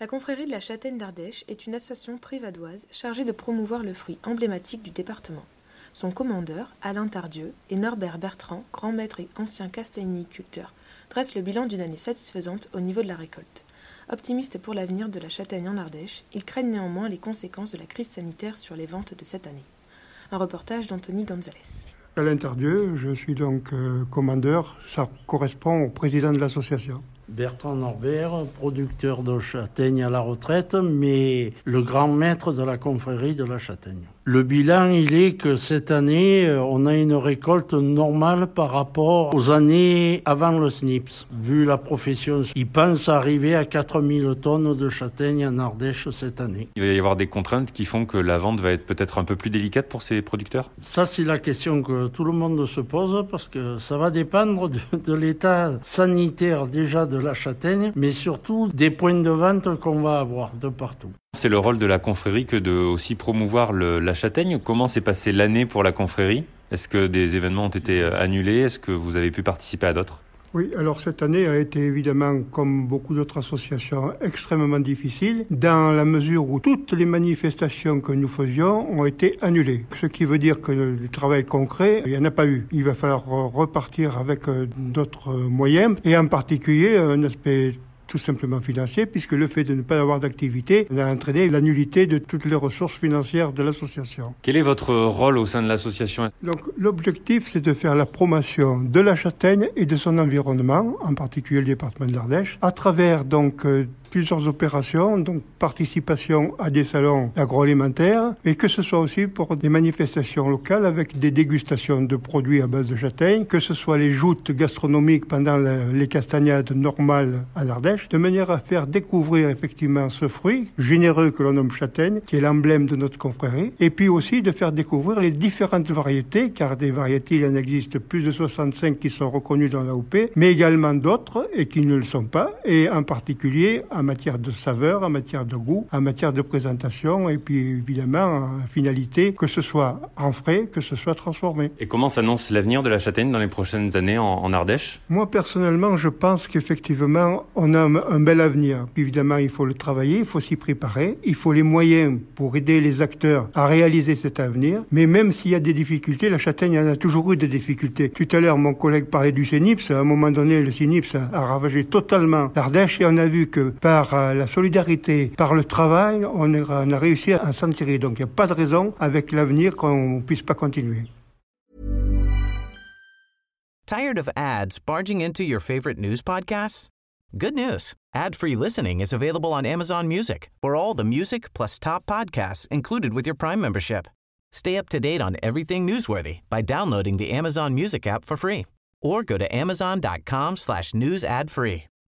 La confrérie de la Châtaigne d'Ardèche est une association privadoise chargée de promouvoir le fruit emblématique du département. Son commandeur, Alain Tardieu, et Norbert Bertrand, grand maître et ancien castagniculteur, dressent le bilan d'une année satisfaisante au niveau de la récolte. Optimistes pour l'avenir de la châtaigne en Ardèche, ils craignent néanmoins les conséquences de la crise sanitaire sur les ventes de cette année. Un reportage d'Anthony Gonzalez. Alain Tardieu, je suis donc euh, commandeur, ça correspond au président de l'association. Bertrand Norbert, producteur de châtaigne à la retraite, mais le grand maître de la confrérie de la châtaigne. Le bilan, il est que cette année, euh, on a une récolte normale par rapport aux années avant le SNIPS. Vu la profession, il pense arriver à 4000 tonnes de châtaigne en Ardèche cette année. Il va y avoir des contraintes qui font que la vente va être peut-être un peu plus délicate pour ces producteurs? Ça, c'est la question que tout le monde se pose parce que ça va dépendre de, de l'état sanitaire déjà de la châtaigne, mais surtout des points de vente qu'on va avoir de partout. C'est le rôle de la confrérie que de aussi promouvoir la châtaigne. Comment s'est passée l'année pour la confrérie? Est-ce que des événements ont été euh, annulés? Est-ce que vous avez pu participer à d'autres? Oui, alors cette année a été évidemment, comme beaucoup d'autres associations, extrêmement difficile, dans la mesure où toutes les manifestations que nous faisions ont été annulées. Ce qui veut dire que le travail concret, il n'y en a pas eu. Il va falloir repartir avec euh, d'autres moyens, et en particulier un aspect tout simplement financier, puisque le fait de ne pas avoir d'activité a entraîné la nullité de toutes les ressources financières de l'association. Quel est votre rôle au sein de l'association? Donc l'objectif, c'est de faire la promotion de la châtaigne et de son environnement, en particulier le département de l'Ardèche, à travers donc euh, plusieurs opérations, donc participation à des salons agroalimentaires, et que ce soit aussi pour des manifestations locales avec des dégustations de produits à base de châtaigne, que ce soit les joutes gastronomiques pendant les castagnades normales à l'Ardèche, de manière à faire découvrir effectivement ce fruit généreux que l'on nomme châtaigne, qui est l'emblème de notre confrérie, et puis aussi de faire découvrir les différentes variétés, car des variétés, il en existe plus de 65 qui sont reconnues dans l'AOP, mais également d'autres et qui ne le sont pas, et en particulier en matière de saveur, en matière de goût, en matière de présentation, et puis évidemment en finalité, que ce soit en frais, que ce soit transformé. Et comment s'annonce l'avenir de la châtaigne dans les prochaines années en, en Ardèche? Moi personnellement, je pense qu'effectivement, on a un, un bel avenir. Évidemment, il faut le travailler, il faut s'y préparer, il faut les moyens pour aider les acteurs à réaliser cet avenir. Mais même s'il y a des difficultés, la châtaigne en a toujours eu des difficultés. Tout à l'heure, mon collègue parlait du CENIPS. À un moment donné, le CENIPS a ravagé totalement l'Ardèche et on a vu que par euh, la solidarité, par le travail, on a, réussi à s'en tirer. Donc il n'y a pas de raison avec l'avenir qu'on ne puisse pas continuer. Tired of ads barging into your favorite news podcasts? Good news. Ad-free listening is available on Amazon Music for all the music plus top podcasts included with your Prime membership. Stay up to date on everything newsworthy by downloading the Amazon Music app for free or go to amazon.com slash news ad free.